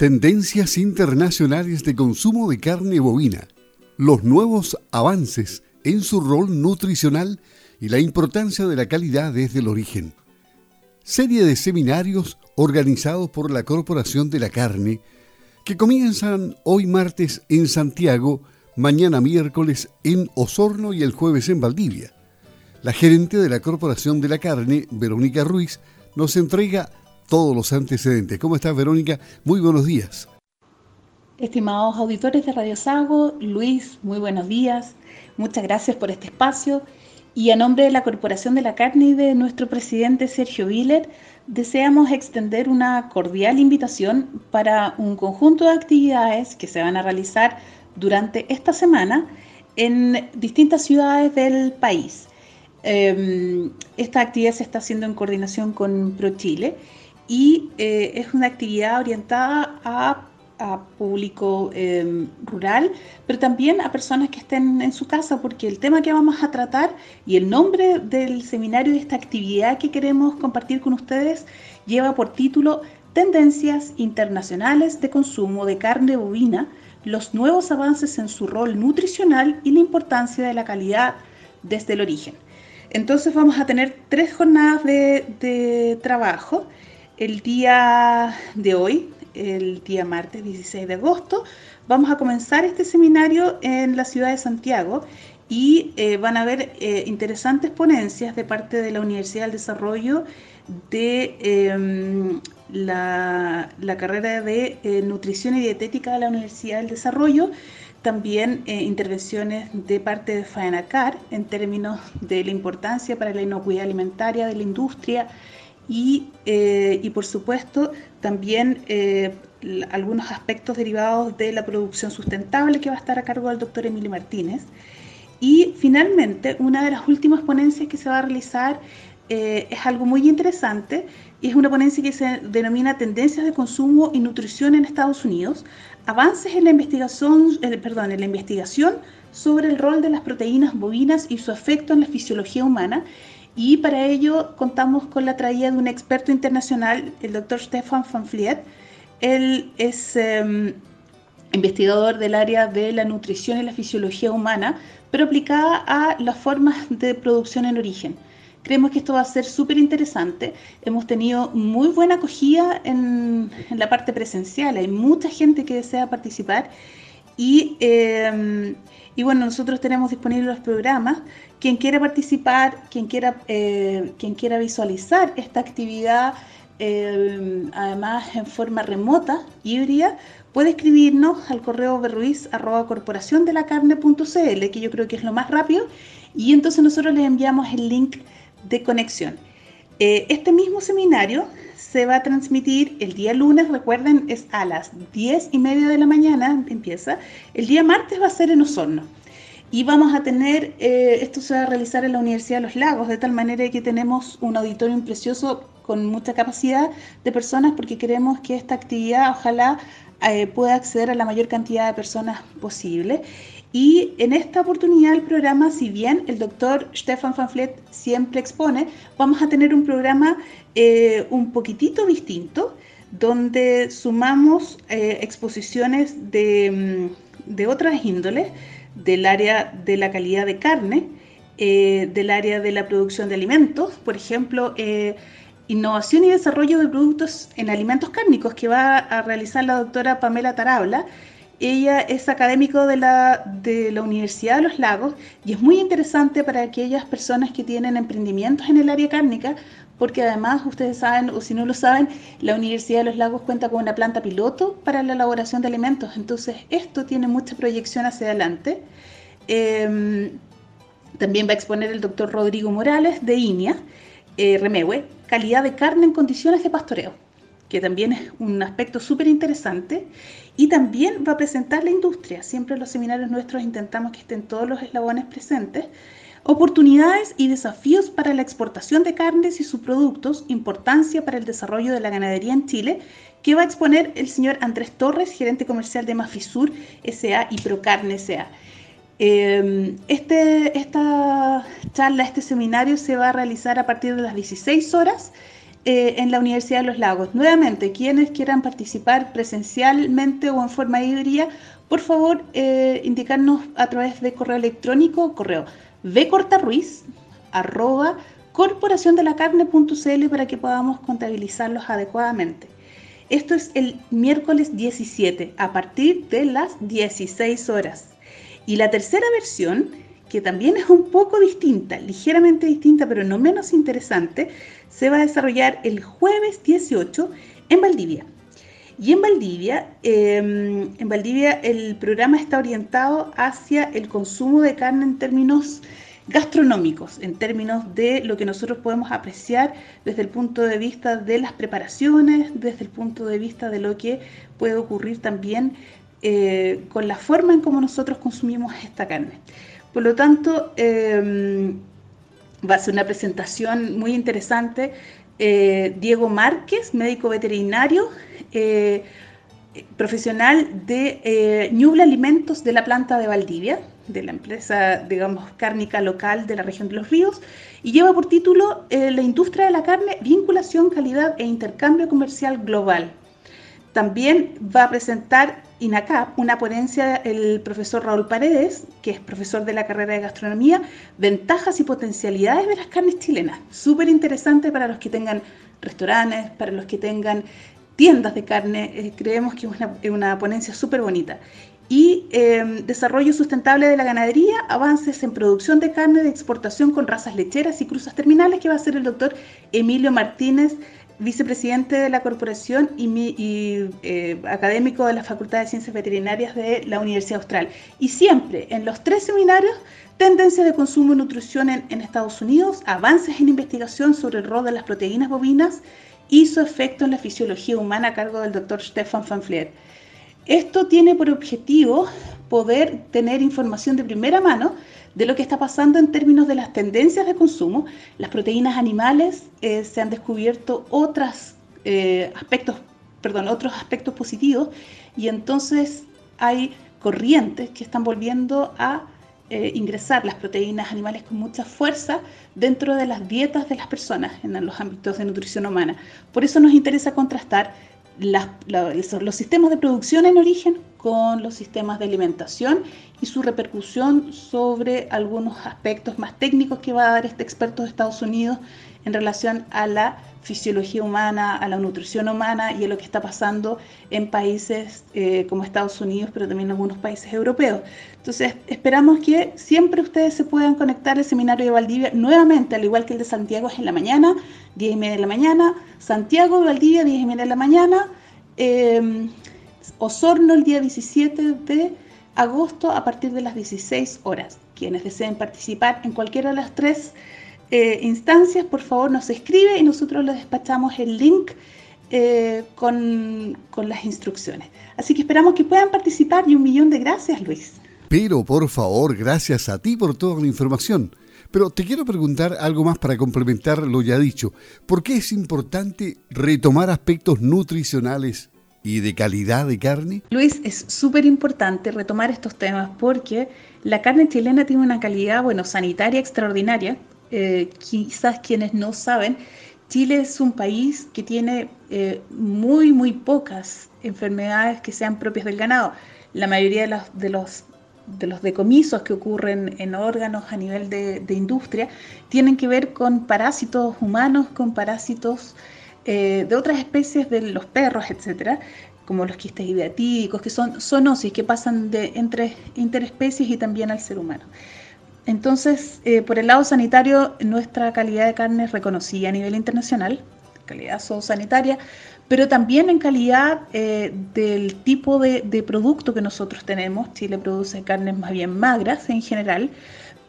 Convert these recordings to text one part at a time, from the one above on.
Tendencias internacionales de consumo de carne bovina, los nuevos avances en su rol nutricional y la importancia de la calidad desde el origen. Serie de seminarios organizados por la Corporación de la Carne que comienzan hoy martes en Santiago, mañana miércoles en Osorno y el jueves en Valdivia. La gerente de la Corporación de la Carne, Verónica Ruiz, nos entrega todos los antecedentes. ¿Cómo estás, Verónica? Muy buenos días. Estimados auditores de Radio Sago, Luis, muy buenos días. Muchas gracias por este espacio. Y a nombre de la Corporación de la Carne y de nuestro presidente Sergio Viller, deseamos extender una cordial invitación para un conjunto de actividades que se van a realizar durante esta semana en distintas ciudades del país. Em, esta actividad se está haciendo en coordinación con ProChile y eh, es una actividad orientada a, público em, rural, pero también a personas que estén en su casa, porque el tema que vamos a tratar y el nombre del seminario de esta actividad que queremos compartir con ustedes lleva por título Tendencias Internacionales de Consumo de Carne Bovina, los nuevos avances en su rol nutricional y la importancia de la calidad desde el origen. Entonces vamos a tener tres jornadas de, de trabajo el día de hoy, el día martes 16 de agosto, vamos a comenzar este seminario en la ciudad de Santiago y eh, van a haber eh, interesantes ponencias de parte de la Universidad del Desarrollo de em, la, carrera de eh, Nutrición y Dietética de la Universidad del Desarrollo, también intervenciones de parte de FAENACAR en términos de la importancia para la inocuidad alimentaria de la industria, eh, y, por supuesto también eh, algunos aspectos derivados de la producción sustentable que va a estar a cargo del doctor Emilio Martínez. Y finalmente, una de las últimas ponencias que se va a realizar eh, es algo muy interesante y es una ponencia que se denomina Tendencias de Consumo y Nutrición en Estados Unidos, avances en la investigación, perdón, en la investigación sobre el rol de las proteínas bovinas y su efecto en la fisiología humana y para ello contamos con la traída de un experto internacional, el doctor Stefan van Vliet. Él es em, investigador del área de la nutrición y la fisiología humana, pero aplicada a las formas de producción en origen. Creemos que esto va a ser súper interesante. Hemos tenido muy buena acogida en, en, la parte presencial. Hay mucha gente que desea participar y em, y bueno, nosotros tenemos disponibles los programas. Quien quiera participar, quien quiera, eh, quien quiera visualizar esta actividad, eh, además en forma remota, híbrida, puede escribirnos al correo berruiz.corporaciondelacarne.cl, que yo creo que es lo más rápido, y entonces nosotros les enviamos el link de conexión. Eh, este mismo seminario se va a transmitir el día lunes, recuerden, es a las 10 y media de la mañana, empieza. El día martes va a ser en Osorno. Y vamos a tener, eh, esto se va a realizar en la Universidad de los Lagos, de tal manera que tenemos un auditorio precioso con mucha capacidad de personas porque queremos que esta actividad ojalá eh, pueda acceder a la mayor cantidad de personas posible. Y en esta oportunidad el programa, si bien el doctor Stefan Van Fleet siempre expone, vamos a tener un programa eh, un poquitito distinto, donde sumamos eh, exposiciones de, mm, de, otras índoles, del área de la calidad de carne, eh, del área de la producción de alimentos, por ejemplo, innovación y desarrollo de productos en alimentos cárnicos que va a realizar la doctora Pamela Tarabla ella es académico de la, de la Universidad de los Lagos y es muy interesante para aquellas personas que tienen emprendimientos en el área cárnica, porque además ustedes saben, o si no lo saben, la Universidad de los Lagos cuenta con una planta piloto para la elaboración de alimentos. Entonces, esto tiene mucha proyección hacia adelante. Em, también va a exponer el doctor Rodrigo Morales de INIA, eh, Remewe, calidad de carne en condiciones de pastoreo que también es un aspecto súper interesante, y también va a presentar la industria. Siempre en los seminarios nuestros intentamos que estén todos los eslabones presentes. Oportunidades y desafíos para la exportación de carnes y sus productos, importancia para el desarrollo de la ganadería en Chile, que va a exponer el señor Andrés Torres, gerente comercial de Mafisur SA y Procarne SA. Em, este, esta charla, este seminario se va a realizar a partir de las 16 horas eh, en la Universidad de los Lagos. Nuevamente, quienes quieran participar presencialmente o en forma híbrida, por favor, eh, indicarnos a través de correo electrónico, correo vcortaruiz, arroba corporaciondelacarne.cl para que podamos contabilizarlos adecuadamente. Esto es el miércoles 17 a partir de las 16 horas. Y la tercera versión, que también es un poco distinta, ligeramente distinta, pero no menos interesante, se va a desarrollar el jueves 18 en Valdivia. Y en Valdivia, em, en Valdivia el programa está orientado hacia el consumo de carne en términos gastronómicos, en términos de lo que nosotros podemos apreciar desde el punto de vista de las preparaciones, desde el punto de vista de lo que puede ocurrir también eh, con la forma en cómo nosotros consumimos esta carne. Por lo tanto, em, va a ser una presentación muy interesante. Eh, Diego Márquez, médico veterinario, eh, profesional de eh, Ñubla Alimentos de la planta de Valdivia, de la empresa, digamos, cárnica local de la región de los ríos, y lleva por título La industria de la carne, vinculación, calidad e intercambio comercial global. También va a presentar INACAP, una ponencia el profesor Raúl Paredes, que es profesor de la carrera de gastronomía, ventajas y potencialidades de las carnes chilenas. Súper interesante para los que tengan restaurantes, para los que tengan tiendas de carne. Eh, creemos que es una, ponencia súper bonita. Y em, desarrollo sustentable de la ganadería, avances en producción de carne de exportación con razas lecheras y cruzas terminales, que va a ser el doctor Emilio Martínez vicepresidente de la corporación y, eh, académico de la Facultad de Ciencias Veterinarias de la Universidad Austral. Y siempre en los tres seminarios, tendencias de consumo y nutrición en, Estados Unidos, avances en investigación sobre el rol de las proteínas bovinas y su efecto en la fisiología humana a cargo del doctor Stefan Van Fleer. Esto tiene por objetivo poder tener información de primera mano de lo que está pasando en términos de las tendencias de consumo. Las proteínas animales eh, se han descubierto otros eh, aspectos, perdón, otros aspectos positivos y entonces hay corrientes que están volviendo a eh, ingresar las proteínas animales con mucha fuerza dentro de las dietas de las personas en los ámbitos de nutrición humana. Por eso nos interesa contrastar los sistemas de producción en origen con los sistemas de alimentación y su repercusión sobre algunos aspectos más técnicos que va a dar este experto de Estados Unidos en relación a la fisiología humana, a la nutrición humana y a lo que está pasando en países eh, como Estados Unidos, pero también en algunos países europeos. Entonces, esperamos que siempre ustedes se puedan conectar al seminario de Valdivia nuevamente, al igual que el de Santiago es en la mañana, 10 y media de la mañana, Santiago, Valdivia, 10 y media de la mañana, eh, Osorno el día 17 de agosto a partir de las 16 horas. Quienes deseen participar en cualquiera de las tres eh, instancias, por favor nos escribe y nosotros les despachamos el link eh, con, con las instrucciones. Así que esperamos que puedan participar y un millón de gracias, Luis. Pero por favor, gracias a ti por toda la información. Pero te quiero preguntar algo más para complementar lo ya dicho. ¿Por qué es importante retomar aspectos nutricionales y de calidad de carne? Luis, es súper importante retomar estos temas porque la carne chilena tiene una calidad, bueno, sanitaria extraordinaria. Eh, quizás quienes no saben, Chile es un país que tiene eh, muy, muy pocas enfermedades que sean propias del ganado. La mayoría de los, de los, de los decomisos que ocurren en órganos a nivel de, de industria tienen que ver con parásitos humanos, con parásitos eh, de otras especies de los perros, etcétera, como los quistes ideatídicos, que son zoonosis, que pasan de entre interespecies y también al ser humano. Entonces, eh, por el lado sanitario, nuestra calidad de carne es reconocida a nivel internacional, calidad zoosanitaria, pero también en calidad eh, del tipo de, producto que nosotros tenemos. Chile produce carnes más bien magras en general,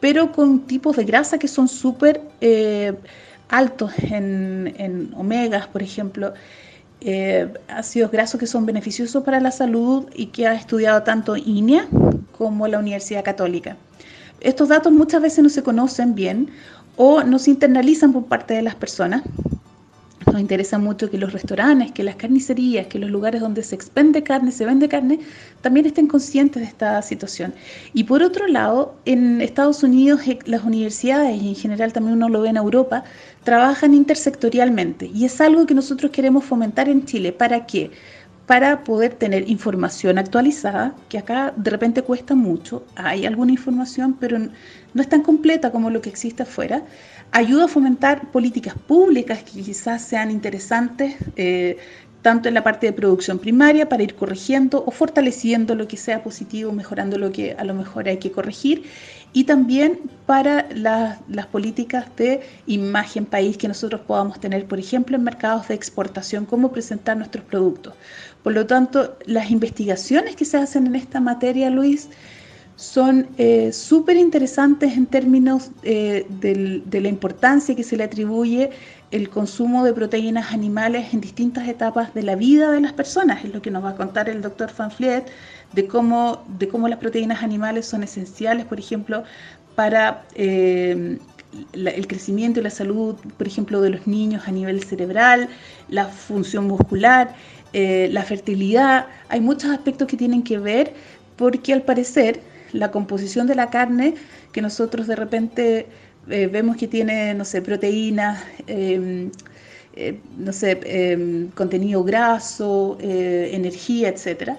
pero con tipos de grasa que son súper altos en, omegas, por ejemplo, eh, ácidos grasos que son beneficiosos para la salud y que ha estudiado tanto INEA como la Universidad Católica. Estos datos muchas veces no se conocen bien o no se internalizan por parte de las personas. Nos interesa mucho que los restaurantes, que las carnicerías, que los lugares donde se expende carne, se vende carne, también estén conscientes de esta situación. Y por otro lado, en Estados Unidos eh, las universidades, y en general también uno lo ve en Europa, trabajan intersectorialmente. Y es algo que nosotros queremos fomentar en Chile. ¿Para qué? Para poder tener información actualizada, que acá de repente cuesta mucho, hay alguna información, pero no es tan completa como lo que existe afuera, ayuda a fomentar políticas públicas que quizás sean interesantes, eh, tanto en la parte de producción primaria para ir corrigiendo o fortaleciendo lo que sea positivo, mejorando lo que a lo mejor hay que corregir, y también para las políticas de imagen país que nosotros podamos tener, por ejemplo, en mercados de exportación, cómo presentar nuestros productos. Por lo tanto, las investigaciones que se hacen en esta materia, Luis, son eh, súper interesantes en términos eh, de la importancia que se le atribuye el consumo de proteínas animales en distintas etapas de la vida de las personas. Es lo que nos va a contar el doctor Fanfliet de cómo, de cómo las proteínas animales son esenciales, por ejemplo, para eh, el crecimiento y la salud, por ejemplo, de los niños a nivel cerebral, la función muscular, la fertilidad. Hay muchos aspectos que tienen que ver porque al parecer la composición de la carne que nosotros de repente eh, vemos que tiene, no sé, proteínas, em, eh, no sé, em, contenido graso, eh, energía, etcétera.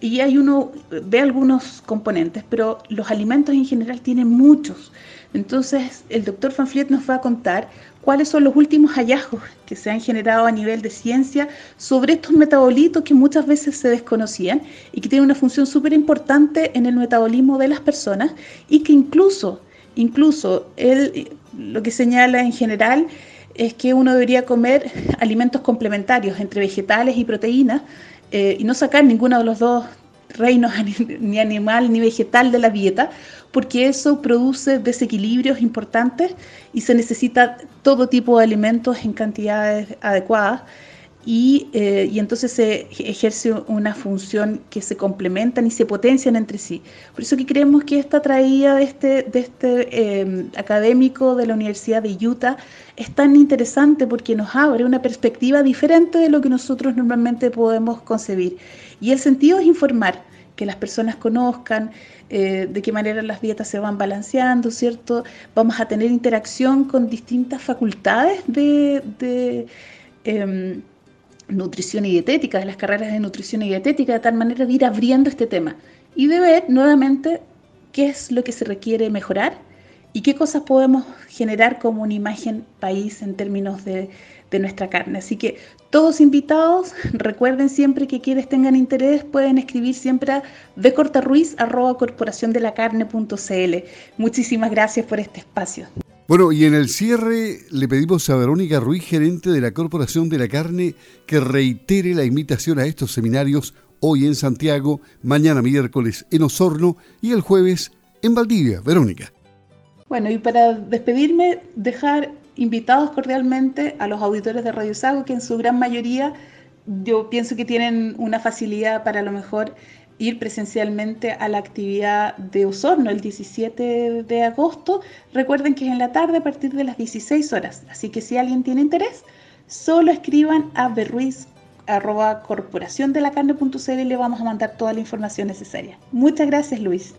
Y hay uno, ve algunos componentes, pero los alimentos en general tienen muchos. Entonces, el doctor Fanfliet nos va a contar cuáles son los últimos hallazgos que se han generado a nivel de ciencia sobre estos metabolitos que muchas veces se desconocían y que tienen una función súper importante en el metabolismo de las personas y que incluso, incluso él lo que señala en general es que uno debería comer alimentos complementarios entre vegetales y proteínas eh, y no sacar ninguno de los dos reinos, ni animal ni vegetal de la dieta, porque eso produce desequilibrios importantes y se necesita todo tipo de alimentos en cantidades adecuadas y, eh, y, entonces se ejerce una función que se complementan y se potencian entre sí. Por eso que creemos que esta traída de este, de este em, académico de la Universidad de Utah es tan interesante porque nos abre una perspectiva diferente de lo que nosotros normalmente podemos concebir. Y el sentido es informar, que las personas conozcan eh, de qué manera las dietas se van balanceando, ¿cierto? Vamos a tener interacción con distintas facultades de, em, nutrición y dietética, de las carreras de nutrición y dietética, de tal manera de ir abriendo este tema y de ver nuevamente qué es lo que se requiere mejorar y qué cosas podemos generar como una imagen país en términos de, de nuestra carne. Así que todos invitados, recuerden siempre que quienes tengan interés pueden escribir siempre a decortaruiz.corporaciondelacarne.cl. Muchísimas gracias por este espacio. Bueno, y en el cierre le pedimos a Verónica Ruiz, gerente de la Corporación de la Carne, que reitere la invitación a estos seminarios hoy en Santiago, mañana miércoles en Osorno y el jueves en Valdivia. Verónica. Bueno, y para despedirme, dejar invitados cordialmente a los auditores de Radio Sago, que en su gran mayoría yo pienso que tienen una facilidad para a lo mejor ir presencialmente a la actividad de Osorno el 17 de agosto. Recuerden que es en la tarde a partir de las 16 horas, así que si alguien tiene interés, solo escriban a berruiz y le vamos a mandar toda la información necesaria. Muchas gracias, Luis.